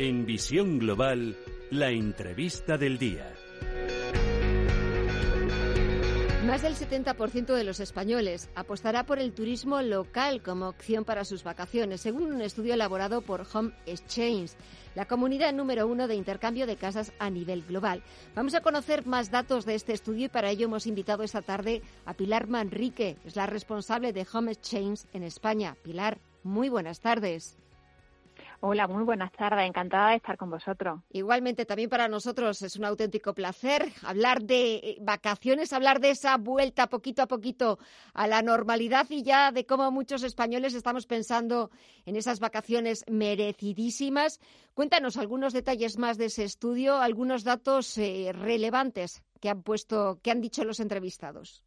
En Visión Global, la entrevista del día. Más del 70% de los españoles apostará por el turismo local como opción para sus vacaciones, según un estudio elaborado por Home Exchange, la comunidad número uno de intercambio de casas a nivel global. Vamos a conocer más datos de este estudio y para ello hemos invitado esta tarde a Pilar Manrique, es la responsable de Home Exchange en España. Pilar, muy buenas tardes. Hola, muy buenas tardes. Encantada de estar con vosotros. Igualmente, también para nosotros es un auténtico placer hablar de eh, vacaciones, hablar de esa vuelta poquito a poquito a la normalidad y ya de cómo muchos españoles estamos pensando en esas vacaciones merecidísimas. Cuéntanos algunos detalles más de ese estudio, algunos datos eh, relevantes que han puesto, que han dicho los entrevistados.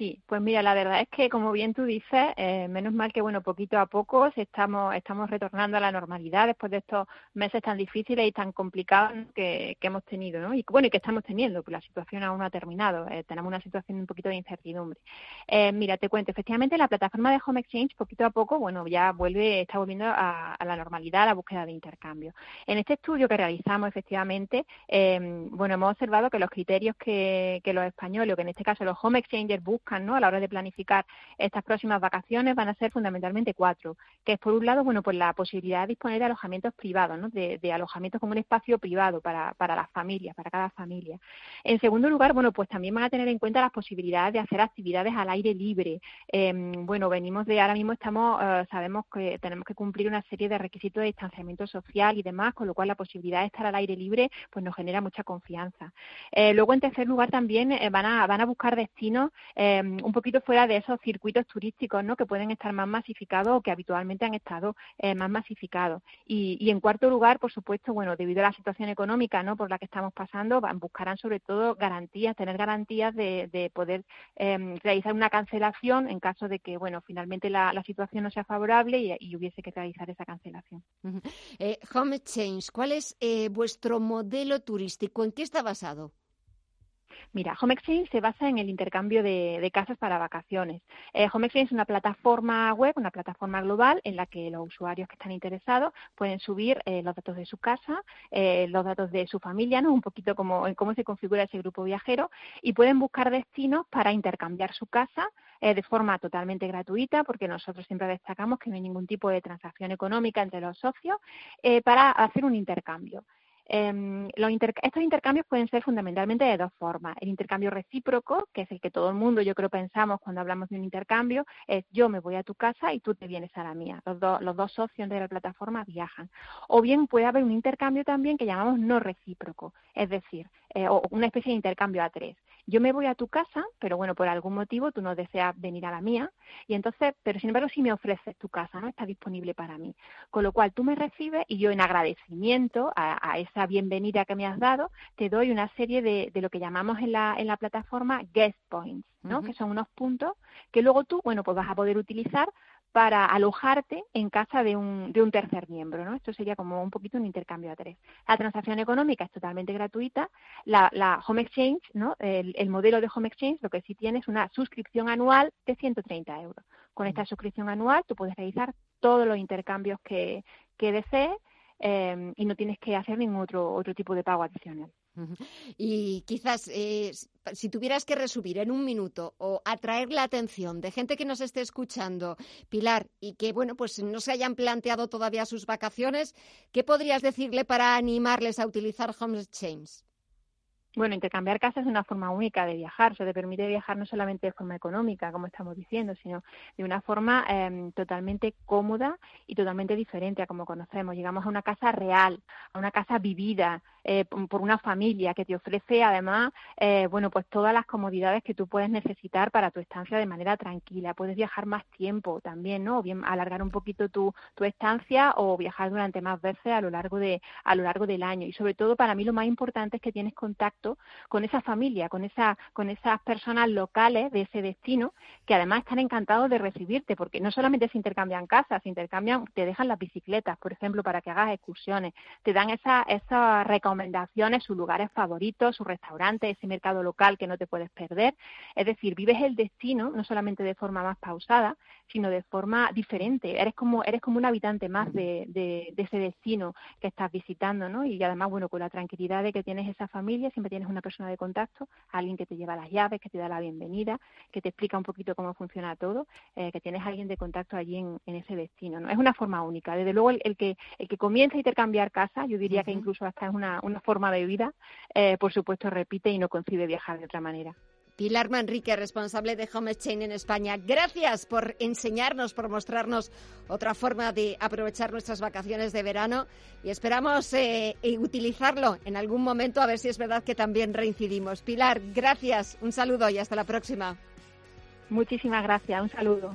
Sí, pues mira, la verdad es que como bien tú dices, eh, menos mal que bueno, poquito a poco estamos, estamos retornando a la normalidad después de estos meses tan difíciles y tan complicados que, hemos tenido, ¿no? Y bueno, y que estamos teniendo, que la situación aún no ha terminado, eh, tenemos una situación un poquito de incertidumbre. Eh, mira, te cuento, efectivamente la plataforma de Home Exchange poquito a poco, bueno, ya vuelve, está volviendo a, la normalidad, a la búsqueda de intercambio. En este estudio que realizamos, efectivamente, bueno, hemos observado que los criterios que, que los españoles, o que en este caso los Home Exchangers buscan a la hora de planificar estas próximas vacaciones van a ser fundamentalmente cuatro, que es por un lado, bueno, pues la posibilidad de disponer de alojamientos privados, de, alojamientos como un espacio privado para, para las familias, para cada familia. En segundo lugar, bueno, pues también van a tener en cuenta las posibilidades de hacer actividades al aire libre. Em, bueno, venimos de, ahora mismo estamos, eh, sabemos que tenemos que cumplir una serie de requisitos de distanciamiento social y demás, con lo cual la posibilidad de estar al aire libre, pues nos genera mucha confianza. Eh, luego, en tercer lugar, también eh, van, a, van a buscar destinos Em, un poquito fuera de esos circuitos turísticos, ¿no? Que pueden estar más masificados o que habitualmente han estado eh, más masificados. Y, en cuarto lugar, por supuesto, bueno, debido a la situación económica, ¿no? Por la que estamos pasando, buscarán sobre todo garantías, tener garantías de, poder em, realizar una cancelación en caso de que, bueno, finalmente la, situación no sea favorable y, hubiese que realizar esa cancelación. Eh, Home Change, ¿cuál es eh, vuestro modelo turístico? ¿En qué está basado? Mira, Home Exchange se basa en el intercambio de, casas para vacaciones. Eh, Home Exchange es una plataforma web, una plataforma global en la que los usuarios que están interesados pueden subir eh, los datos de su casa, eh, los datos de su familia, ¿no? un poquito como en cómo se configura ese grupo viajero y pueden buscar destinos para intercambiar su casa de forma totalmente gratuita, porque nosotros siempre destacamos que no hay ningún tipo de transacción económica entre los socios, para hacer un intercambio. Eh, estos intercambios pueden ser fundamentalmente de dos formas. El intercambio recíproco, que es el que todo el mundo yo creo pensamos cuando hablamos de un intercambio, es yo me voy a tu casa y tú te vienes a la mía. Los, los dos socios de la plataforma viajan. O bien puede haber un intercambio también que llamamos no recíproco, es decir, eh, o una especie de intercambio a tres yo me voy a tu casa, pero bueno, por algún motivo tú no deseas venir a la mía, y entonces, pero sin embargo si me ofreces tu casa, ¿no? Está disponible para mí. Con lo cual tú me recibes y yo en agradecimiento a, esa bienvenida que me has dado, te doy una serie de, de lo que llamamos en la, en la plataforma guest points, ¿no? Que son unos puntos que luego tú, bueno, pues vas a poder utilizar para alojarte en casa de un, de un tercer miembro. ¿no? Esto sería como un poquito un intercambio a tres. La transacción económica es totalmente gratuita. La, la Home Exchange, ¿no? El, el, modelo de Home Exchange, lo que sí tiene es una suscripción anual de 130 euros. Con esta suscripción anual tú puedes realizar todos los intercambios que, que desees eh, y no tienes que hacer ningún otro, otro tipo de pago adicional. Y quizás, eh, si tuvieras que resumir en un minuto o atraer la atención de gente que nos esté escuchando, Pilar, y que, bueno, pues no se hayan planteado todavía sus vacaciones, ¿qué podrías decirle para animarles a utilizar Home Exchange? Bueno, intercambiar casas es una forma única de viajar, se te permite viajar no solamente de forma económica, como estamos diciendo, sino de una forma em, totalmente cómoda y totalmente diferente a como conocemos. Llegamos a una casa real, a una casa vivida, eh, por una familia que te ofrece además, eh, bueno, pues todas las comodidades que tú puedes necesitar para tu estancia de manera tranquila. Puedes viajar más tiempo también, ¿no? O bien alargar un poquito tu, tu estancia o viajar durante más veces a lo largo de a lo largo del año. Y sobre todo para mí lo más importante es que tienes contacto con esa familia, con esa con esas personas locales de ese destino que además están encantados de recibirte, porque no solamente se intercambian casas, se intercambian, te dejan las bicicletas, por ejemplo, para que hagas excursiones, te dan esas esas recomendaciones, sus lugares favoritos, sus restaurantes, ese mercado local que no te puedes perder. Es decir, vives el destino no solamente de forma más pausada, sino de forma diferente. Eres como eres como un habitante más de, de, ese destino que estás visitando, ¿no? Y además, bueno, con la tranquilidad de que tienes esa familia, siempre tienes una persona de contacto, alguien que te lleva las llaves, que te da la bienvenida, que te explica un poquito cómo funciona todo, eh, que tienes alguien de contacto allí en, ese destino, ¿no? Es una forma única. Desde luego, el, que el que comienza a intercambiar casa, yo diría que incluso hasta es una, una forma de vida, eh, por supuesto repite y no concibe viajar de otra manera. Pilar Manrique, responsable de Home Chain en España. Gracias por enseñarnos, por mostrarnos otra forma de aprovechar nuestras vacaciones de verano y esperamos eh, utilizarlo en algún momento a ver si es verdad que también reincidimos. Pilar, gracias, un saludo y hasta la próxima. Muchísimas gracias, un saludo.